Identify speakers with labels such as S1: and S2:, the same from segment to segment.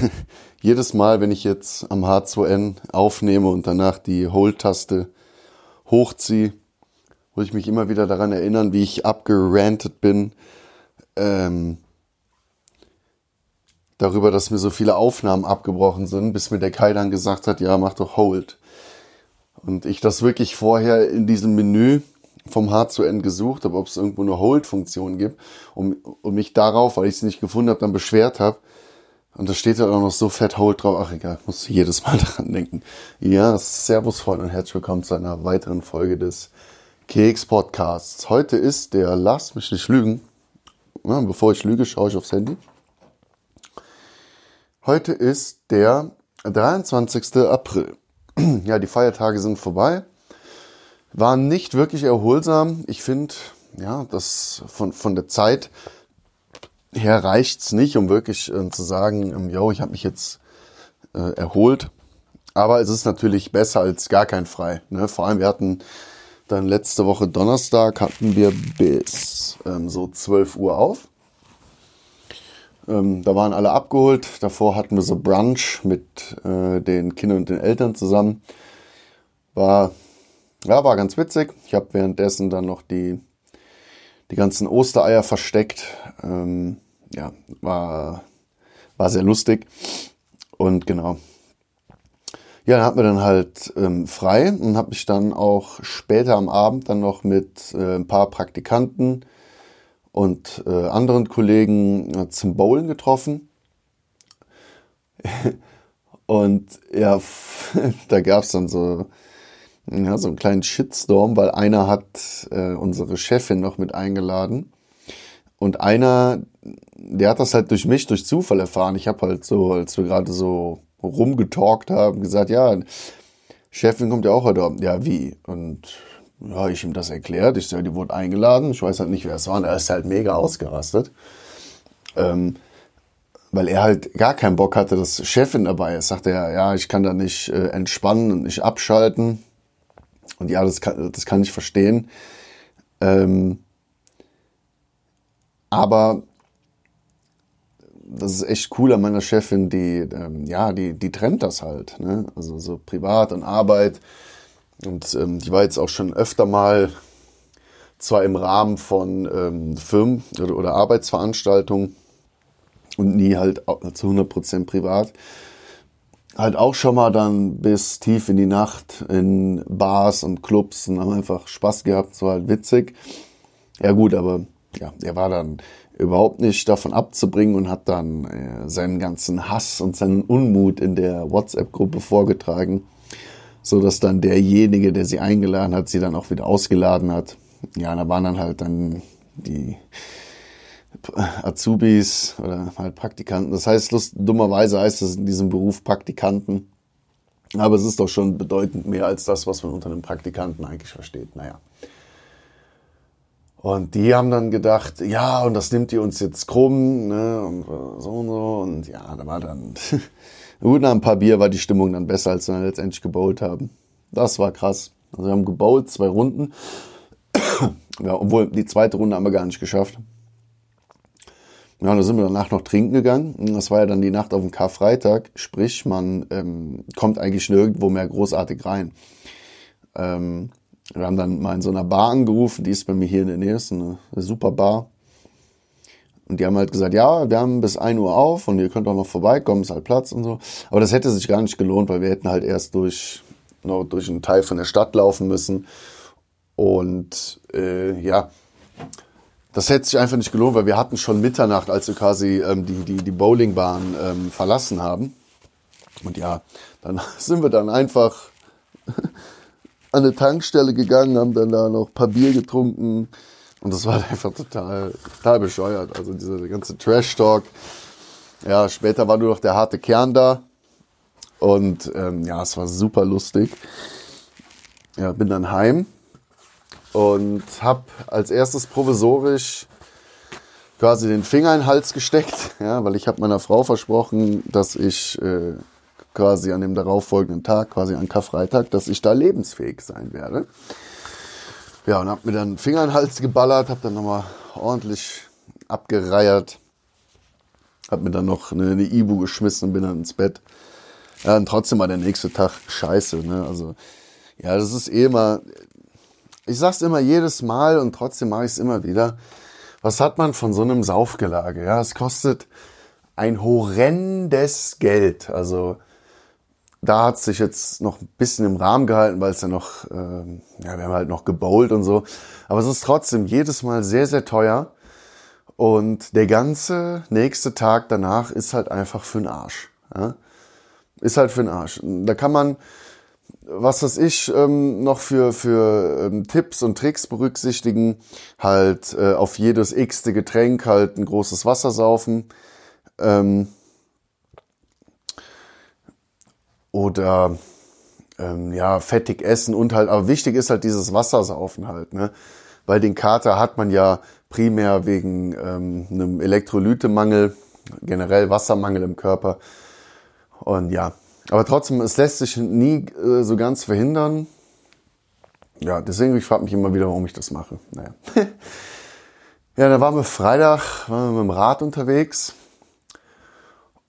S1: jedes Mal, wenn ich jetzt am H2N aufnehme und danach die Hold-Taste hochziehe, muss ich mich immer wieder daran erinnern, wie ich abgerantet bin, ähm, darüber, dass mir so viele Aufnahmen abgebrochen sind, bis mir der Kai dann gesagt hat, ja, mach doch Hold. Und ich das wirklich vorher in diesem Menü vom H2N gesucht habe, ob es irgendwo eine Hold-Funktion gibt und, und mich darauf, weil ich es nicht gefunden habe, dann beschwert habe. Und da steht ja auch noch so fett Hold drauf. Ach egal, muss jedes Mal daran denken. Ja, Servus Freunde und herzlich willkommen zu einer weiteren Folge des Keks Podcasts. Heute ist der, lass mich nicht lügen. Ja, bevor ich lüge, schaue ich aufs Handy. Heute ist der 23. April. Ja, die Feiertage sind vorbei. Waren nicht wirklich erholsam. Ich finde, ja, das von, von der Zeit her reicht's nicht, um wirklich äh, zu sagen, ähm, yo, ich habe mich jetzt äh, erholt. Aber es ist natürlich besser als gar kein Frei. Ne? Vor allem, wir hatten dann letzte Woche Donnerstag hatten wir bis ähm, so 12 Uhr auf. Ähm, da waren alle abgeholt. Davor hatten wir so Brunch mit äh, den Kindern und den Eltern zusammen. War, ja, war ganz witzig. Ich habe währenddessen dann noch die, die ganzen Ostereier versteckt. Ähm, ja, war, war sehr lustig. Und genau. Ja, dann hatten wir dann halt ähm, frei und habe mich dann auch später am Abend dann noch mit äh, ein paar Praktikanten und äh, anderen Kollegen äh, zum Bowlen getroffen. und ja, da gab es dann so, ja, so einen kleinen Shitstorm, weil einer hat äh, unsere Chefin noch mit eingeladen. Und einer, der hat das halt durch mich, durch Zufall erfahren. Ich habe halt so, als wir gerade so rumgetalkt haben, gesagt, ja, Chefin kommt ja auch heute Abend. Ja, wie? Und ja, ich ihm das erklärt. Ich sage, die wurde eingeladen. Ich weiß halt nicht, wer es war. Und er ist halt mega ausgerastet. Ähm, weil er halt gar keinen Bock hatte, dass Chefin dabei ist. Sagt er, ja, ich kann da nicht äh, entspannen und nicht abschalten. Und ja, das kann, das kann ich verstehen. Ähm, aber das ist echt cool an meiner Chefin, die, ähm, ja, die, die trennt das halt. Ne? Also so privat und Arbeit und ähm, die war jetzt auch schon öfter mal, zwar im Rahmen von ähm, Firmen oder, oder Arbeitsveranstaltungen und nie halt zu 100% privat, halt auch schon mal dann bis tief in die Nacht in Bars und Clubs und haben einfach Spaß gehabt, so halt witzig. Ja gut, aber ja, er war dann überhaupt nicht davon abzubringen und hat dann äh, seinen ganzen Hass und seinen Unmut in der WhatsApp-Gruppe vorgetragen so dass dann derjenige, der sie eingeladen hat, sie dann auch wieder ausgeladen hat. Ja, da waren dann halt dann die Azubis oder halt Praktikanten. Das heißt, lust, dummerweise heißt es in diesem Beruf Praktikanten. Aber es ist doch schon bedeutend mehr als das, was man unter einem Praktikanten eigentlich versteht. Naja. Und die haben dann gedacht, ja, und das nimmt ihr uns jetzt krumm, ne, und so und so. Und ja, da war dann Gut, nach ein paar Bier war die Stimmung dann besser, als wir dann letztendlich gebowlt haben. Das war krass. Also wir haben gebowlt, zwei Runden. ja, obwohl die zweite Runde haben wir gar nicht geschafft. Ja, da sind wir danach noch trinken gegangen. Das war ja dann die Nacht auf dem Karfreitag. Sprich, man ähm, kommt eigentlich nirgendwo mehr großartig rein. Ähm, wir haben dann mal in so einer Bar angerufen, die ist bei mir hier in der Nähe, ist eine, eine super Bar. Und die haben halt gesagt, ja, wir haben bis 1 Uhr auf und ihr könnt auch noch vorbeikommen, ist halt Platz und so. Aber das hätte sich gar nicht gelohnt, weil wir hätten halt erst durch, noch durch einen Teil von der Stadt laufen müssen. Und äh, ja, das hätte sich einfach nicht gelohnt, weil wir hatten schon Mitternacht, als wir quasi ähm, die, die, die Bowlingbahn ähm, verlassen haben. Und ja, dann sind wir dann einfach an eine Tankstelle gegangen, haben dann da noch ein paar Bier getrunken, und das war einfach total, total bescheuert. Also dieser ganze Trash-Talk. Ja, später war nur noch der harte Kern da. Und ähm, ja, es war super lustig. Ja, bin dann heim und habe als erstes provisorisch quasi den Finger in den Hals gesteckt, ja, weil ich habe meiner Frau versprochen, dass ich äh, quasi an dem darauffolgenden Tag, quasi an Karfreitag, dass ich da lebensfähig sein werde. Ja, und hab mir dann Finger in den Hals geballert, hab dann nochmal ordentlich abgereiert. Hab mir dann noch eine, eine Ibu geschmissen und bin dann ins Bett. Ja, und trotzdem war der nächste Tag scheiße, ne? Also, ja, das ist eh immer, ich sag's immer jedes Mal und trotzdem mache ich es immer wieder. Was hat man von so einem Saufgelage? Ja, es kostet ein horrendes Geld. Also, da hat sich jetzt noch ein bisschen im Rahmen gehalten, weil es ja noch, ähm, ja, wir haben halt noch gebowlt und so. Aber es ist trotzdem jedes Mal sehr, sehr teuer. Und der ganze nächste Tag danach ist halt einfach für den Arsch. Ja? Ist halt für den Arsch. Da kann man, was weiß ich, ähm, noch für, für ähm, Tipps und Tricks berücksichtigen. Halt äh, auf jedes x-te Getränk halt ein großes Wasser saufen. Ähm, oder ähm, ja, fettig essen und halt, aber wichtig ist halt dieses Wassersaufen halt, ne? Weil den Kater hat man ja primär wegen ähm, einem Elektrolytemangel, generell Wassermangel im Körper. Und ja, aber trotzdem, es lässt sich nie äh, so ganz verhindern. Ja, deswegen, ich frage mich immer wieder, warum ich das mache. Naja. ja, da waren wir Freitag, waren wir mit dem Rad unterwegs.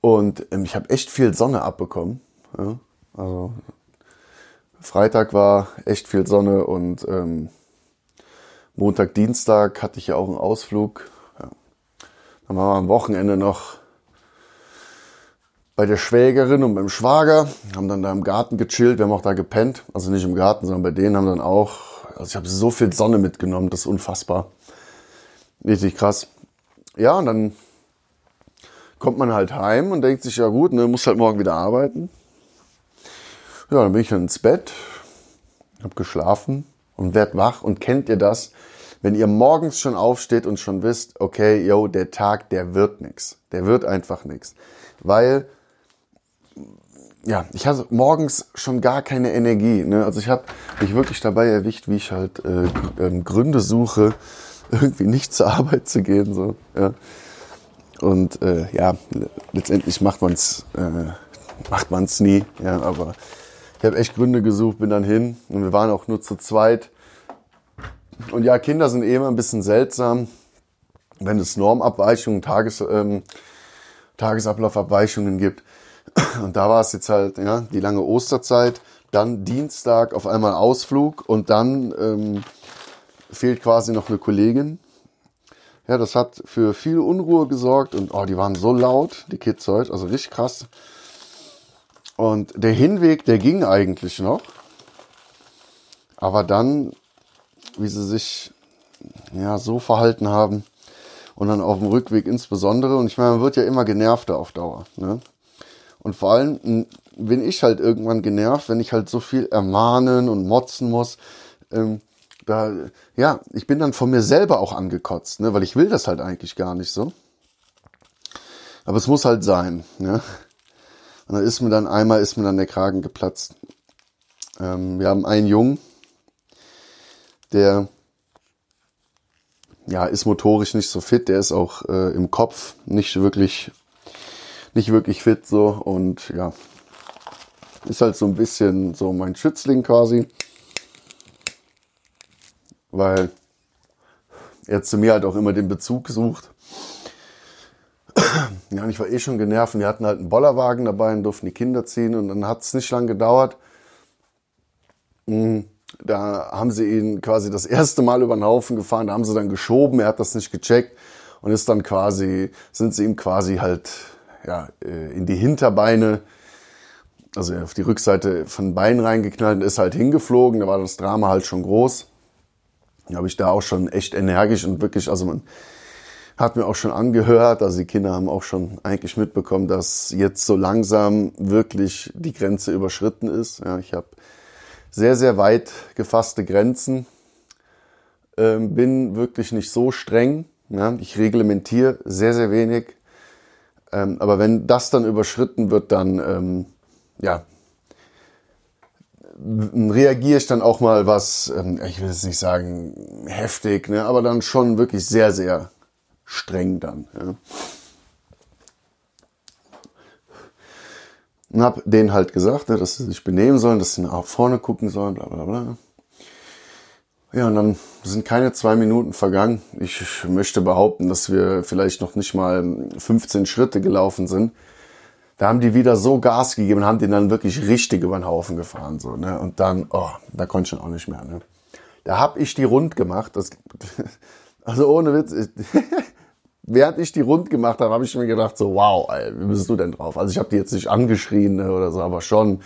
S1: Und ähm, ich habe echt viel Sonne abbekommen. Ja, also Freitag war echt viel Sonne und ähm, Montag, Dienstag hatte ich ja auch einen Ausflug. Ja. Dann waren wir am Wochenende noch bei der Schwägerin und beim Schwager, haben dann da im Garten gechillt, wir haben auch da gepennt, also nicht im Garten, sondern bei denen haben dann auch, also ich habe so viel Sonne mitgenommen, das ist unfassbar. Richtig krass. Ja, und dann kommt man halt heim und denkt sich, ja gut, ne, muss halt morgen wieder arbeiten. Ja, dann bin ich dann ins Bett, hab geschlafen und werd wach und kennt ihr das, wenn ihr morgens schon aufsteht und schon wisst, okay, yo, der Tag, der wird nix. Der wird einfach nix. Weil ja, ich hatte morgens schon gar keine Energie. Ne? Also ich habe mich wirklich dabei erwischt, wie ich halt äh, ähm, Gründe suche, irgendwie nicht zur Arbeit zu gehen. So, ja. Und äh, ja, letztendlich macht man es äh, macht man's nie. Ja, aber ich habe echt Gründe gesucht, bin dann hin und wir waren auch nur zu zweit. Und ja, Kinder sind eh immer ein bisschen seltsam, wenn es Normabweichungen, Tages, ähm, Tagesablaufabweichungen gibt. Und da war es jetzt halt ja, die lange Osterzeit, dann Dienstag auf einmal Ausflug und dann ähm, fehlt quasi noch eine Kollegin. Ja, das hat für viel Unruhe gesorgt und oh, die waren so laut, die Kids heute, also richtig krass. Und der Hinweg, der ging eigentlich noch. Aber dann, wie sie sich ja so verhalten haben und dann auf dem Rückweg insbesondere. Und ich meine, man wird ja immer genervter auf Dauer. Ne? Und vor allem bin ich halt irgendwann genervt, wenn ich halt so viel ermahnen und motzen muss. Ähm, da, ja, ich bin dann von mir selber auch angekotzt, ne, weil ich will das halt eigentlich gar nicht so. Aber es muss halt sein, ne? Und dann ist mir dann einmal ist mir dann der Kragen geplatzt. Ähm, wir haben einen Jungen, der ja ist motorisch nicht so fit, der ist auch äh, im Kopf nicht wirklich nicht wirklich fit so und ja, ist halt so ein bisschen so mein Schützling quasi, weil er zu mir halt auch immer den Bezug sucht. Ja, und ich war eh schon genervt. Wir hatten halt einen Bollerwagen dabei und durften die Kinder ziehen. Und dann hat es nicht lange gedauert. Hm, da haben sie ihn quasi das erste Mal über den Haufen gefahren. Da haben sie dann geschoben. Er hat das nicht gecheckt. Und ist dann quasi, sind sie ihm quasi halt ja, äh, in die Hinterbeine, also auf die Rückseite von Beinen reingeknallt und ist halt hingeflogen. Da war das Drama halt schon groß. Da habe ich da auch schon echt energisch und wirklich, also man hat mir auch schon angehört, also die Kinder haben auch schon eigentlich mitbekommen, dass jetzt so langsam wirklich die Grenze überschritten ist. Ja, ich habe sehr, sehr weit gefasste Grenzen, ähm, bin wirklich nicht so streng. Ja, ich reglementiere sehr, sehr wenig. Ähm, aber wenn das dann überschritten wird, dann ähm, ja, reagiere ich dann auch mal was, ähm, ich will jetzt nicht sagen heftig, ne, aber dann schon wirklich sehr, sehr streng dann. Ja. Und hab denen halt gesagt, ne, dass sie sich benehmen sollen, dass sie nach vorne gucken sollen, bla bla bla. Ja, und dann sind keine zwei Minuten vergangen. Ich möchte behaupten, dass wir vielleicht noch nicht mal 15 Schritte gelaufen sind. Da haben die wieder so Gas gegeben haben den dann wirklich richtig über den Haufen gefahren. So, ne? Und dann, oh, da konnte ich dann auch nicht mehr. Ne? Da hab ich die rund gemacht. Das, also ohne Witz. während ich die rund gemacht habe, habe ich mir gedacht, so, wow, ey, wie bist du denn drauf? Also ich habe die jetzt nicht angeschrien ne, oder so, aber schon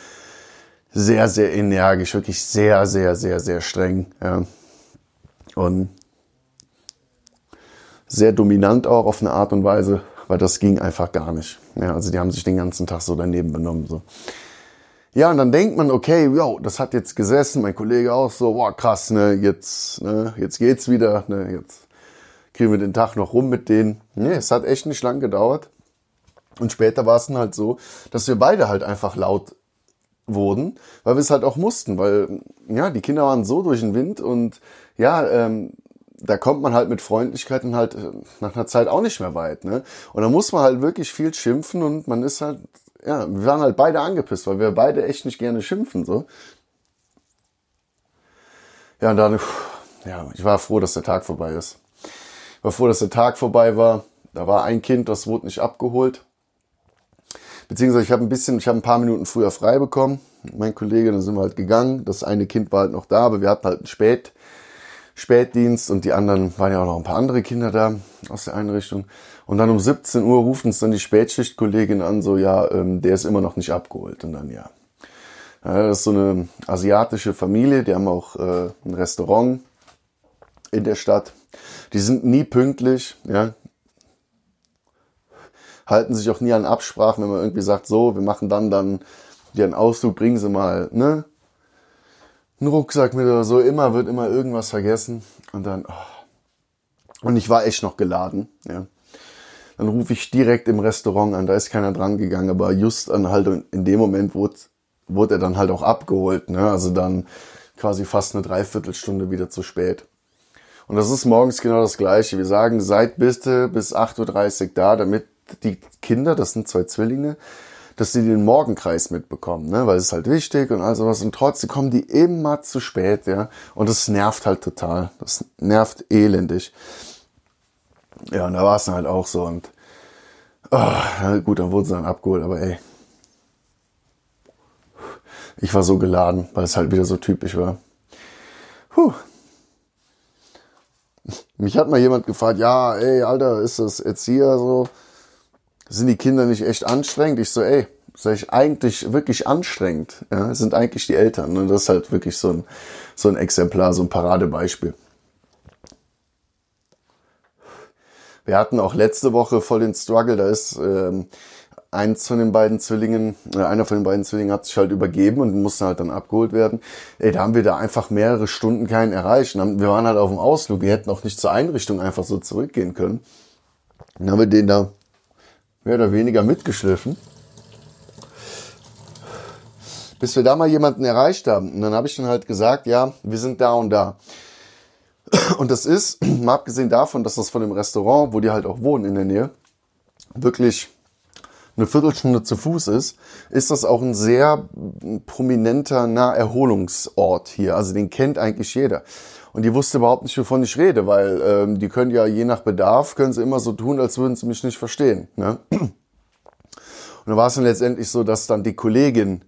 S1: sehr, sehr energisch, wirklich sehr, sehr, sehr, sehr streng. Ja. Und sehr dominant auch auf eine Art und Weise, weil das ging einfach gar nicht. Ja, also die haben sich den ganzen Tag so daneben benommen. So. Ja, und dann denkt man, okay, yo, das hat jetzt gesessen, mein Kollege auch so, wow, krass, ne, jetzt, ne, jetzt geht's wieder, ne, jetzt kriegen wir den Tag noch rum mit denen. Nee, es hat echt nicht lang gedauert. Und später war es dann halt so, dass wir beide halt einfach laut wurden, weil wir es halt auch mussten, weil ja, die Kinder waren so durch den Wind und ja, ähm, da kommt man halt mit Freundlichkeiten halt äh, nach einer Zeit auch nicht mehr weit, ne? Und da muss man halt wirklich viel schimpfen und man ist halt, ja, wir waren halt beide angepisst, weil wir beide echt nicht gerne schimpfen, so. Ja, und dann, ja, ich war froh, dass der Tag vorbei ist. Ich war froh, dass der Tag vorbei war. Da war ein Kind, das wurde nicht abgeholt. Beziehungsweise ich habe ein bisschen, ich habe ein paar Minuten früher frei bekommen. Mein Kollege, dann sind wir halt gegangen. Das eine Kind war halt noch da, aber wir hatten halt einen Spät, Spätdienst und die anderen waren ja auch noch ein paar andere Kinder da aus der Einrichtung. Und dann um 17 Uhr ruft uns dann die Spätschichtkollegin an, so ja, ähm, der ist immer noch nicht abgeholt. Und dann ja. ja das ist so eine asiatische Familie, die haben auch äh, ein Restaurant in der Stadt. Die sind nie pünktlich, ja halten sich auch nie an Absprachen, wenn man irgendwie sagt, so, wir machen dann dann dir einen Ausflug, bringen Sie mal, ne? Einen Rucksack mit oder so, immer wird immer irgendwas vergessen und dann, oh. und ich war echt noch geladen, ja. Dann rufe ich direkt im Restaurant an, da ist keiner dran gegangen, aber just an halt in dem Moment wurde, wurde er dann halt auch abgeholt, ne? Also dann quasi fast eine Dreiviertelstunde wieder zu spät. Und das ist morgens genau das Gleiche. Wir sagen, seid bitte bis 8.30 Uhr da, damit die Kinder, das sind zwei Zwillinge, dass sie den Morgenkreis mitbekommen, ne? weil es ist halt wichtig und all sowas. Und trotzdem kommen die immer zu spät, ja. Und das nervt halt total. Das nervt elendig. Ja, und da war es dann halt auch so. Und oh, gut, dann wurden sie dann abgeholt, aber ey. Ich war so geladen, weil es halt wieder so typisch war. Puh. Mich hat mal jemand gefragt, ja, ey, Alter, ist das Erzieher so? Sind die Kinder nicht echt anstrengend? Ich so, ey, sag ich, eigentlich wirklich anstrengend, ja, sind eigentlich die Eltern. Und das ist halt wirklich so ein, so ein Exemplar, so ein Paradebeispiel. Wir hatten auch letzte Woche voll den Struggle, da ist ähm, eins von den beiden Zwillingen, äh, einer von den beiden Zwillingen hat sich halt übergeben und musste halt dann abgeholt werden. Ey, da haben wir da einfach mehrere Stunden keinen erreicht. Wir waren halt auf dem Ausflug, wir hätten auch nicht zur Einrichtung einfach so zurückgehen können. Dann haben wir den da mehr oder weniger mitgeschliffen. Bis wir da mal jemanden erreicht haben. Und dann habe ich dann halt gesagt, ja, wir sind da und da. Und das ist, mal abgesehen davon, dass das von dem Restaurant, wo die halt auch wohnen in der Nähe, wirklich eine Viertelstunde zu Fuß ist, ist das auch ein sehr prominenter Naherholungsort hier. Also den kennt eigentlich jeder. Und die wusste überhaupt nicht, wovon ich rede, weil ähm, die können ja je nach Bedarf, können sie immer so tun, als würden sie mich nicht verstehen. Ne? Und dann war es dann letztendlich so, dass dann die Kollegin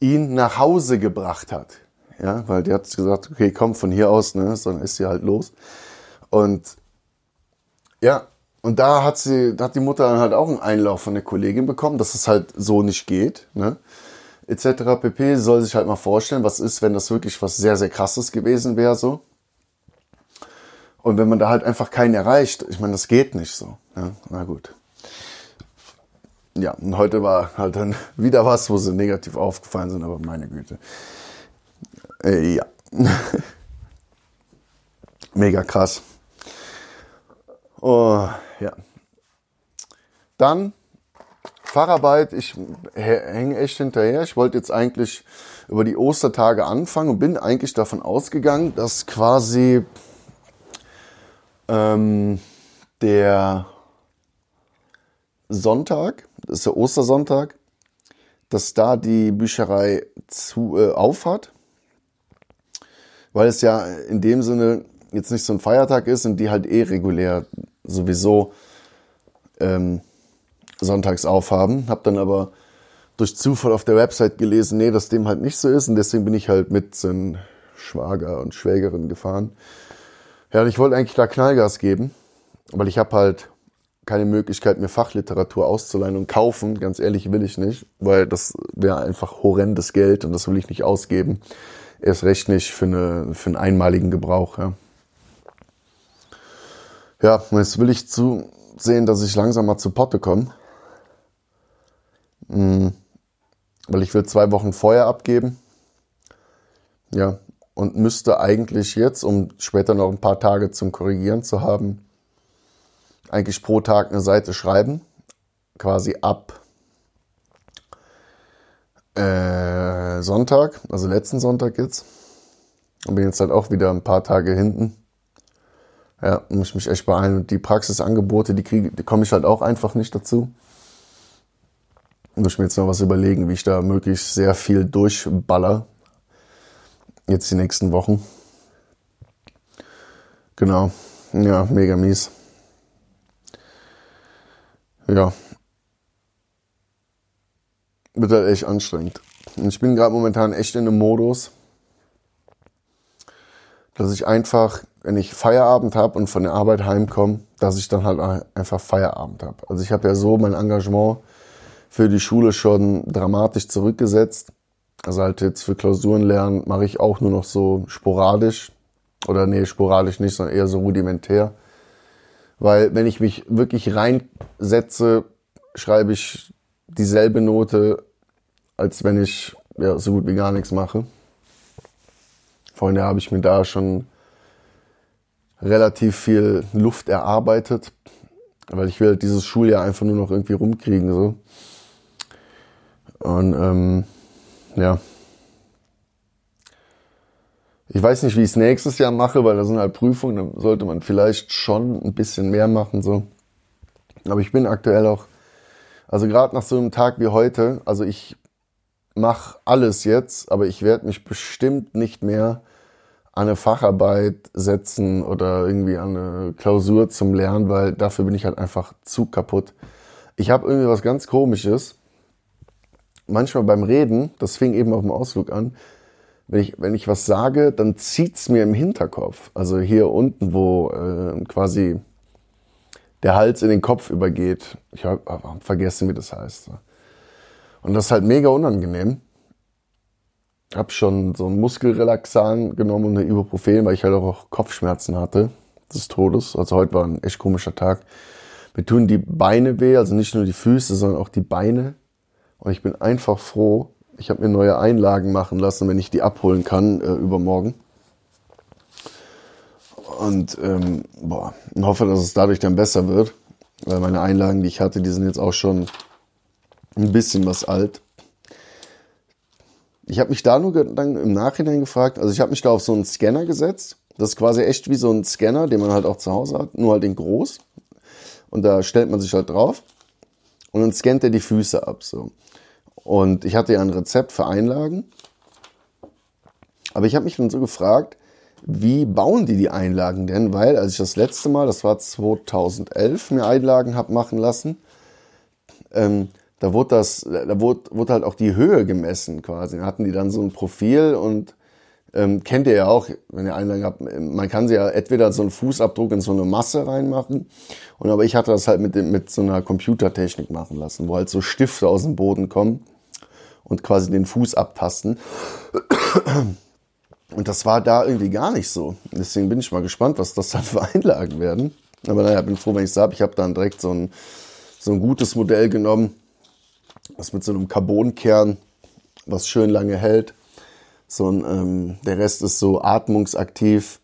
S1: ihn nach Hause gebracht hat. Ja, weil die hat gesagt, okay, komm von hier aus, ne, dann ist sie halt los. Und ja, und da hat sie, da hat die Mutter dann halt auch einen Einlauf von der Kollegin bekommen, dass es halt so nicht geht, ne etc. pp. Soll sich halt mal vorstellen, was ist, wenn das wirklich was sehr, sehr krasses gewesen wäre, so. Und wenn man da halt einfach keinen erreicht, ich meine, das geht nicht so. Ja, na gut. Ja, und heute war halt dann wieder was, wo sie negativ aufgefallen sind, aber meine Güte. Äh, ja. Mega krass. Oh, ja. Dann Fahrarbeit, ich hänge echt hinterher. Ich wollte jetzt eigentlich über die Ostertage anfangen und bin eigentlich davon ausgegangen, dass quasi ähm, der Sonntag, das ist der Ostersonntag, dass da die Bücherei zu, äh, auf hat. weil es ja in dem Sinne jetzt nicht so ein Feiertag ist und die halt eh regulär sowieso ähm, sonntags aufhaben. Hab dann aber durch Zufall auf der Website gelesen, nee, dass dem halt nicht so ist und deswegen bin ich halt mit seinen Schwager und Schwägerin gefahren. Ja, und ich wollte eigentlich da Knallgas geben, weil ich habe halt keine Möglichkeit, mir Fachliteratur auszuleihen und kaufen. Ganz ehrlich will ich nicht, weil das wäre einfach horrendes Geld und das will ich nicht ausgeben. Erst recht nicht für, eine, für einen einmaligen Gebrauch. Ja, ja jetzt will ich zusehen, dass ich langsam mal zu Potte komme. Mhm. Weil ich will zwei Wochen vorher abgeben. Ja, und müsste eigentlich jetzt, um später noch ein paar Tage zum Korrigieren zu haben, eigentlich pro Tag eine Seite schreiben, quasi ab äh, Sonntag, also letzten Sonntag jetzt. Und bin jetzt halt auch wieder ein paar Tage hinten. Ja, muss ich mich echt beeilen. Und die Praxisangebote, die die komme ich halt auch einfach nicht dazu. Muss ich mir jetzt noch was überlegen, wie ich da möglichst sehr viel durchballer. Jetzt die nächsten Wochen. Genau. Ja, mega mies ja, wird halt echt anstrengend. Und ich bin gerade momentan echt in einem Modus, dass ich einfach, wenn ich Feierabend habe und von der Arbeit heimkomme, dass ich dann halt einfach Feierabend habe. Also ich habe ja so mein Engagement für die Schule schon dramatisch zurückgesetzt. Also halt jetzt für Klausuren lernen mache ich auch nur noch so sporadisch. Oder nee, sporadisch nicht, sondern eher so rudimentär. Weil wenn ich mich wirklich reinsetze, schreibe ich dieselbe Note, als wenn ich ja, so gut wie gar nichts mache. Vorhin habe ich mir da schon relativ viel Luft erarbeitet, weil ich will halt dieses Schuljahr einfach nur noch irgendwie rumkriegen. so. Und ähm, ja, ich weiß nicht, wie ich es nächstes Jahr mache, weil da sind halt Prüfungen, da sollte man vielleicht schon ein bisschen mehr machen, so. Aber ich bin aktuell auch, also gerade nach so einem Tag wie heute, also ich mache alles jetzt, aber ich werde mich bestimmt nicht mehr an eine Facharbeit setzen oder irgendwie an eine Klausur zum Lernen, weil dafür bin ich halt einfach zu kaputt. Ich habe irgendwie was ganz Komisches. Manchmal beim Reden, das fing eben auf dem Ausflug an, wenn ich, wenn ich was sage, dann zieht's mir im Hinterkopf. Also hier unten, wo äh, quasi der Hals in den Kopf übergeht. Ich habe hab vergessen, wie das heißt. Und das ist halt mega unangenehm. Hab schon so ein Muskelrelaxan genommen und eine Ibuprofen, weil ich halt auch Kopfschmerzen hatte des Todes. Also heute war ein echt komischer Tag. Mir tun die Beine weh, also nicht nur die Füße, sondern auch die Beine. Und ich bin einfach froh, ich habe mir neue Einlagen machen lassen, wenn ich die abholen kann äh, übermorgen. Und ähm, boah, und hoffe, dass es dadurch dann besser wird. Weil meine Einlagen, die ich hatte, die sind jetzt auch schon ein bisschen was alt. Ich habe mich da nur dann im Nachhinein gefragt, also ich habe mich da auf so einen Scanner gesetzt. Das ist quasi echt wie so ein Scanner, den man halt auch zu Hause hat, nur halt in groß. Und da stellt man sich halt drauf und dann scannt er die Füße ab. So. Und ich hatte ja ein Rezept für Einlagen. Aber ich habe mich dann so gefragt, wie bauen die die Einlagen denn? Weil als ich das letzte Mal, das war 2011, mir Einlagen habe machen lassen, ähm, da wurde das, da wurde, wurde halt auch die Höhe gemessen quasi. Da hatten die dann so ein Profil und ähm, kennt ihr ja auch, wenn ihr Einlagen habt, man kann sie ja entweder so einen Fußabdruck in so eine Masse reinmachen. Und aber ich hatte das halt mit, mit so einer Computertechnik machen lassen, wo halt so Stifte aus dem Boden kommen und quasi den Fuß abtasten. Und das war da irgendwie gar nicht so. Deswegen bin ich mal gespannt, was das dann für Einlagen werden. Aber naja, bin froh, wenn ich es habe. Ich habe dann direkt so ein, so ein gutes Modell genommen, was mit so einem Carbonkern, was schön lange hält so ein, ähm, der Rest ist so atmungsaktiv,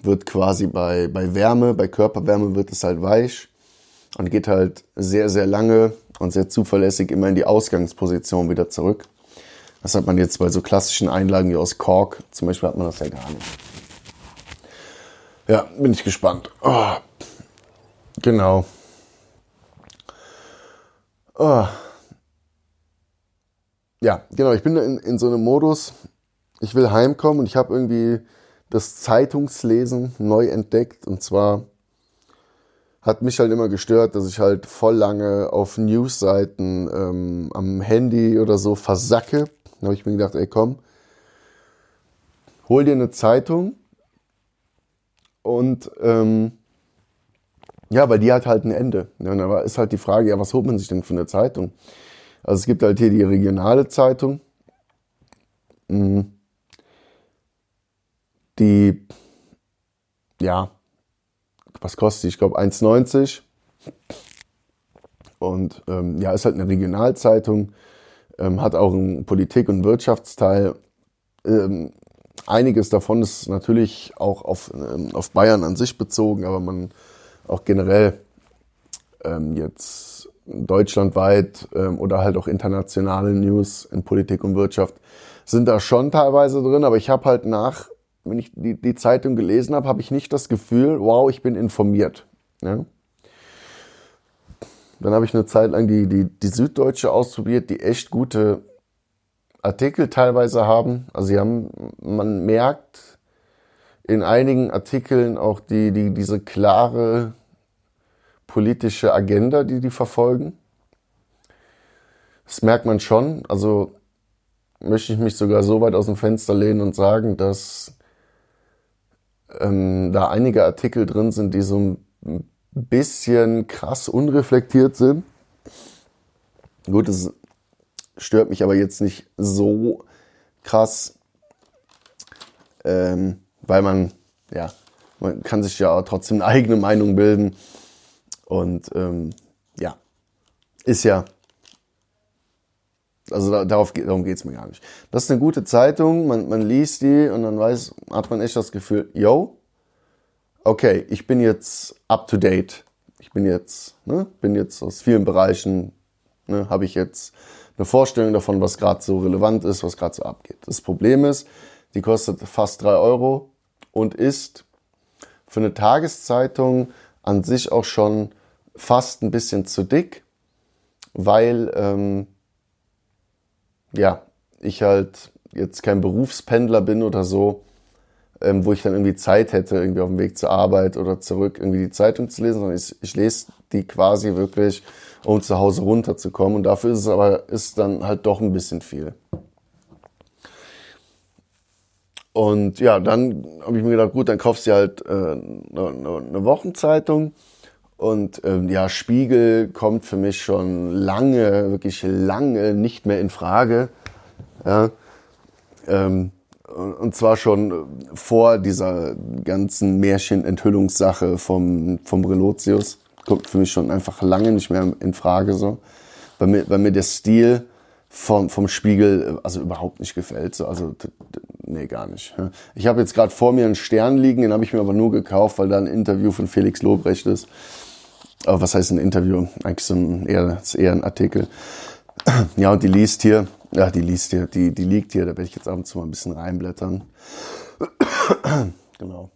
S1: wird quasi bei, bei Wärme, bei Körperwärme wird es halt weich und geht halt sehr, sehr lange und sehr zuverlässig immer in die Ausgangsposition wieder zurück. Das hat man jetzt bei so klassischen Einlagen wie aus Kork, zum Beispiel hat man das ja gar nicht. Ja, bin ich gespannt. Oh, genau. Oh. Ja, genau, ich bin in, in so einem Modus, ich will heimkommen und ich habe irgendwie das Zeitungslesen neu entdeckt. Und zwar hat mich halt immer gestört, dass ich halt voll lange auf Newsseiten ähm, am Handy oder so versacke. Da habe ich mir gedacht, ey komm, hol dir eine Zeitung und ähm, ja, weil die hat halt ein Ende. Ja, und da ist halt die Frage, ja, was holt man sich denn für eine Zeitung? Also es gibt halt hier die regionale Zeitung, mhm. Die, ja, was kostet die? Ich glaube 1,90. Und ähm, ja, ist halt eine Regionalzeitung, ähm, hat auch einen Politik- und Wirtschaftsteil. Ähm, einiges davon ist natürlich auch auf, ähm, auf Bayern an sich bezogen, aber man auch generell ähm, jetzt deutschlandweit ähm, oder halt auch internationale News in Politik und Wirtschaft sind da schon teilweise drin, aber ich habe halt nach, wenn ich die, die Zeitung gelesen habe, habe ich nicht das Gefühl, wow, ich bin informiert. Ja? Dann habe ich eine Zeit lang die, die, die Süddeutsche ausprobiert, die echt gute Artikel teilweise haben. Also sie haben, man merkt in einigen Artikeln auch die, die, diese klare politische Agenda, die die verfolgen. Das merkt man schon. Also möchte ich mich sogar so weit aus dem Fenster lehnen und sagen, dass ähm, da einige Artikel drin sind, die so ein bisschen krass unreflektiert sind. Gut, es stört mich aber jetzt nicht so krass, ähm, weil man, ja, man kann sich ja trotzdem eine eigene Meinung bilden. Und ähm, ja, ist ja also darauf, darum geht's mir gar nicht. Das ist eine gute Zeitung, man, man liest die und dann weiß, hat man echt das Gefühl, yo, okay, ich bin jetzt up to date. Ich bin jetzt, ne, bin jetzt aus vielen Bereichen, ne, habe ich jetzt eine Vorstellung davon, was gerade so relevant ist, was gerade so abgeht. Das Problem ist, die kostet fast drei Euro und ist für eine Tageszeitung an sich auch schon fast ein bisschen zu dick, weil ähm, ja, ich halt jetzt kein Berufspendler bin oder so, ähm, wo ich dann irgendwie Zeit hätte, irgendwie auf dem Weg zur Arbeit oder zurück irgendwie die Zeitung zu lesen, sondern ich, ich lese die quasi wirklich, um zu Hause runterzukommen. Und dafür ist es aber ist dann halt doch ein bisschen viel. Und ja, dann habe ich mir gedacht, gut, dann kaufst du halt äh, eine, eine Wochenzeitung. Und ähm, ja, Spiegel kommt für mich schon lange, wirklich lange nicht mehr in Frage. Ja, ähm, und zwar schon vor dieser ganzen Märchenenthüllungssache vom, vom Relotius. Kommt für mich schon einfach lange nicht mehr in Frage so. Weil mir, weil mir der Stil vom, vom Spiegel also überhaupt nicht gefällt. So. Also nee, gar nicht. Ich habe jetzt gerade vor mir einen Stern liegen, den habe ich mir aber nur gekauft, weil da ein Interview von Felix Lobrecht ist. Aber was heißt ein Interview? Eigentlich so ein, eher, eher ein Artikel. Ja, und die liest hier, ja, die liest hier, die, die liegt hier, da werde ich jetzt ab und zu mal ein bisschen reinblättern. genau.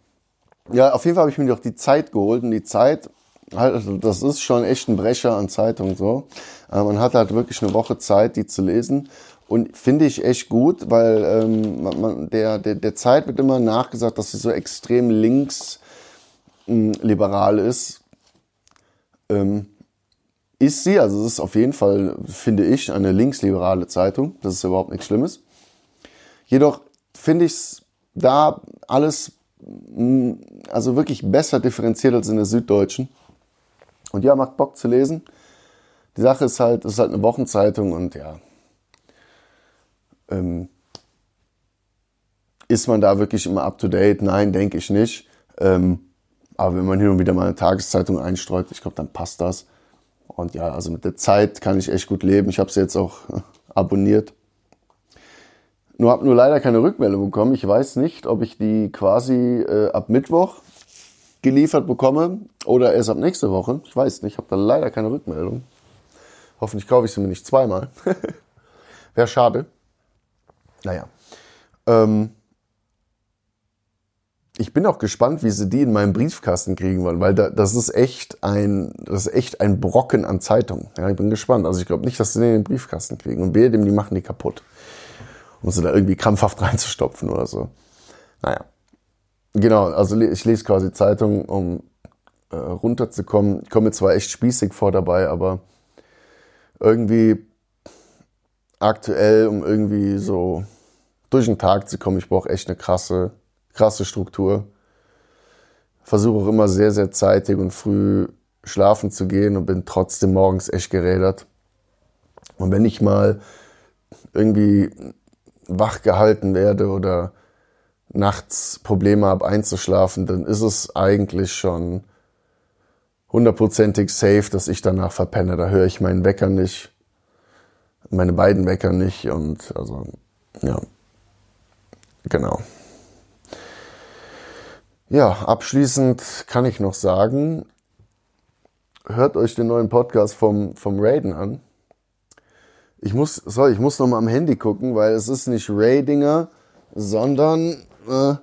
S1: Ja, auf jeden Fall habe ich mir doch die Zeit geholt und die Zeit, also das ist schon echt ein Brecher an Zeitung so. Äh, man hat halt wirklich eine Woche Zeit, die zu lesen. Und finde ich echt gut, weil ähm, man, der, der, der Zeit wird immer nachgesagt, dass sie so extrem linksliberal ist ähm, ist sie, also es ist auf jeden Fall, finde ich, eine linksliberale Zeitung. Das ist überhaupt nichts Schlimmes. Jedoch finde ich es da alles mm, also wirklich besser differenziert als in der Süddeutschen. Und ja, macht Bock zu lesen. Die Sache ist halt, es ist halt eine Wochenzeitung und ja, ähm, ist man da wirklich immer up to date? Nein, denke ich nicht. Ähm, aber wenn man hin und wieder mal eine Tageszeitung einstreut, ich glaube, dann passt das. Und ja, also mit der Zeit kann ich echt gut leben. Ich habe sie jetzt auch abonniert. Nur habe nur leider keine Rückmeldung bekommen. Ich weiß nicht, ob ich die quasi äh, ab Mittwoch geliefert bekomme oder erst ab nächste Woche. Ich weiß nicht, ich habe da leider keine Rückmeldung. Hoffentlich kaufe ich sie mir nicht zweimal. Wäre schade. Naja. Ähm, ich bin auch gespannt, wie sie die in meinem Briefkasten kriegen wollen, weil da, das ist echt ein, das ist echt ein Brocken an Zeitung. Ja, ich bin gespannt. Also ich glaube nicht, dass sie den in den Briefkasten kriegen. Und wehe dem, die machen die kaputt. Um sie da irgendwie krampfhaft reinzustopfen oder so. Naja. genau, also ich lese quasi Zeitung, um äh, runterzukommen. Ich komme zwar echt spießig vor dabei, aber irgendwie aktuell, um irgendwie so durch den Tag zu kommen, ich brauche echt eine krasse, krasse Struktur. Versuche auch immer sehr, sehr zeitig und früh schlafen zu gehen und bin trotzdem morgens echt gerädert. Und wenn ich mal irgendwie wach gehalten werde oder nachts Probleme habe einzuschlafen, dann ist es eigentlich schon hundertprozentig safe, dass ich danach verpenne. Da höre ich meinen Wecker nicht, meine beiden Wecker nicht und also ja, genau. Ja, abschließend kann ich noch sagen, hört euch den neuen Podcast vom, vom Raiden an. Ich muss, sorry, ich muss noch mal am Handy gucken, weil es ist nicht Raidinger, sondern äh,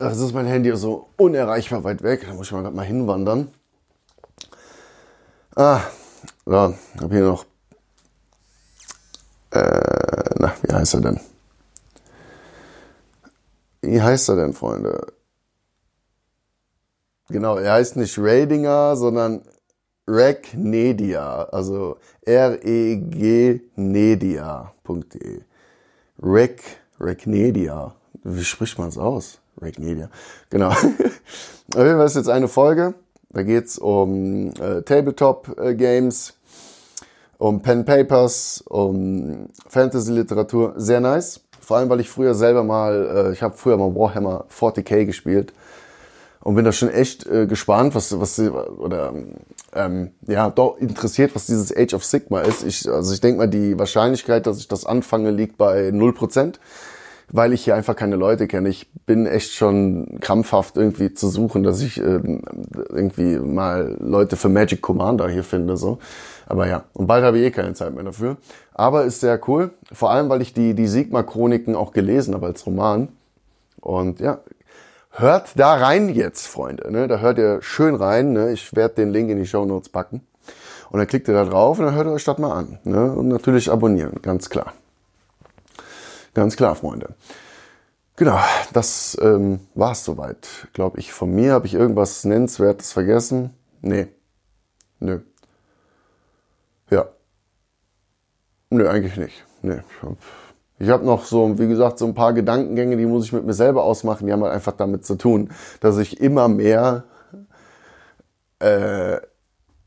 S1: das ist mein Handy so unerreichbar weit weg. Da muss ich mal gerade mal hinwandern. Ah, so, hab hier noch. Äh, na, wie heißt er denn? Wie heißt er denn, Freunde? Genau, er heißt nicht Radinger, sondern Regnedia, also R-E-G-Nedia.de. Reg, Regnedia. Wie spricht man es aus? Regnedia. Genau. Auf jeden Fall ist jetzt eine Folge. Da geht's um äh, Tabletop-Games, äh, um Pen Papers, um Fantasy-Literatur. Sehr nice. Vor allem, weil ich früher selber mal, äh, ich habe früher mal Warhammer 40k gespielt und bin da schon echt äh, gespannt, was, was oder ähm, ja, doch interessiert, was dieses Age of Sigma ist. Ich, also ich denke mal, die Wahrscheinlichkeit, dass ich das anfange, liegt bei 0%, weil ich hier einfach keine Leute kenne. Ich bin echt schon krampfhaft irgendwie zu suchen, dass ich äh, irgendwie mal Leute für Magic Commander hier finde. so. Aber ja, und bald habe ich eh keine Zeit mehr dafür. Aber ist sehr cool, vor allem, weil ich die, die Sigma-Chroniken auch gelesen habe als Roman. Und ja, Hört da rein jetzt, Freunde. Ne? Da hört ihr schön rein. Ne? Ich werde den Link in die Show Notes packen. Und dann klickt ihr da drauf und dann hört ihr euch das mal an. Ne? Und natürlich abonnieren, ganz klar. Ganz klar, Freunde. Genau, das ähm, war es soweit, glaube ich. Von mir habe ich irgendwas Nennenswertes vergessen? Nee. Nö. Ja. Nö, eigentlich nicht. Nee, ich hab ich habe noch so, wie gesagt, so ein paar Gedankengänge, die muss ich mit mir selber ausmachen. Die haben halt einfach damit zu tun, dass ich immer mehr, äh,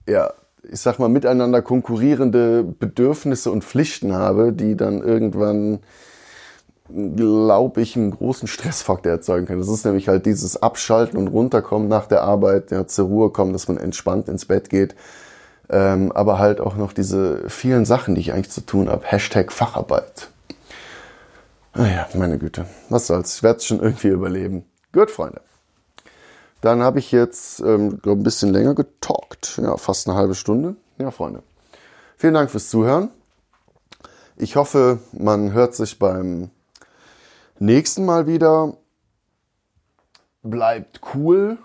S1: ja, ich sag mal, miteinander konkurrierende Bedürfnisse und Pflichten habe, die dann irgendwann, glaube ich, einen großen Stressfaktor erzeugen können. Das ist nämlich halt dieses Abschalten und Runterkommen nach der Arbeit, ja, zur Ruhe kommen, dass man entspannt ins Bett geht. Ähm, aber halt auch noch diese vielen Sachen, die ich eigentlich zu tun habe. Hashtag Facharbeit. Naja, ah meine Güte. Was soll's. Ich werde es schon irgendwie überleben. Gut, Freunde. Dann habe ich jetzt, ähm, ein bisschen länger getalkt. Ja, fast eine halbe Stunde. Ja, Freunde. Vielen Dank fürs Zuhören. Ich hoffe, man hört sich beim nächsten Mal wieder. Bleibt cool.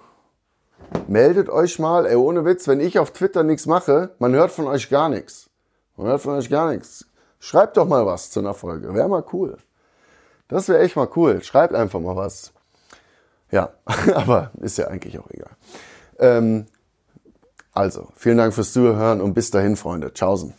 S1: Meldet euch mal. Ey, ohne Witz, wenn ich auf Twitter nichts mache, man hört von euch gar nichts. Man hört von euch gar nichts. Schreibt doch mal was zu einer Folge. Wäre mal cool. Das wäre echt mal cool. Schreibt einfach mal was. Ja, aber ist ja eigentlich auch egal. Ähm, also, vielen Dank fürs Zuhören und bis dahin, Freunde. Tschaußen.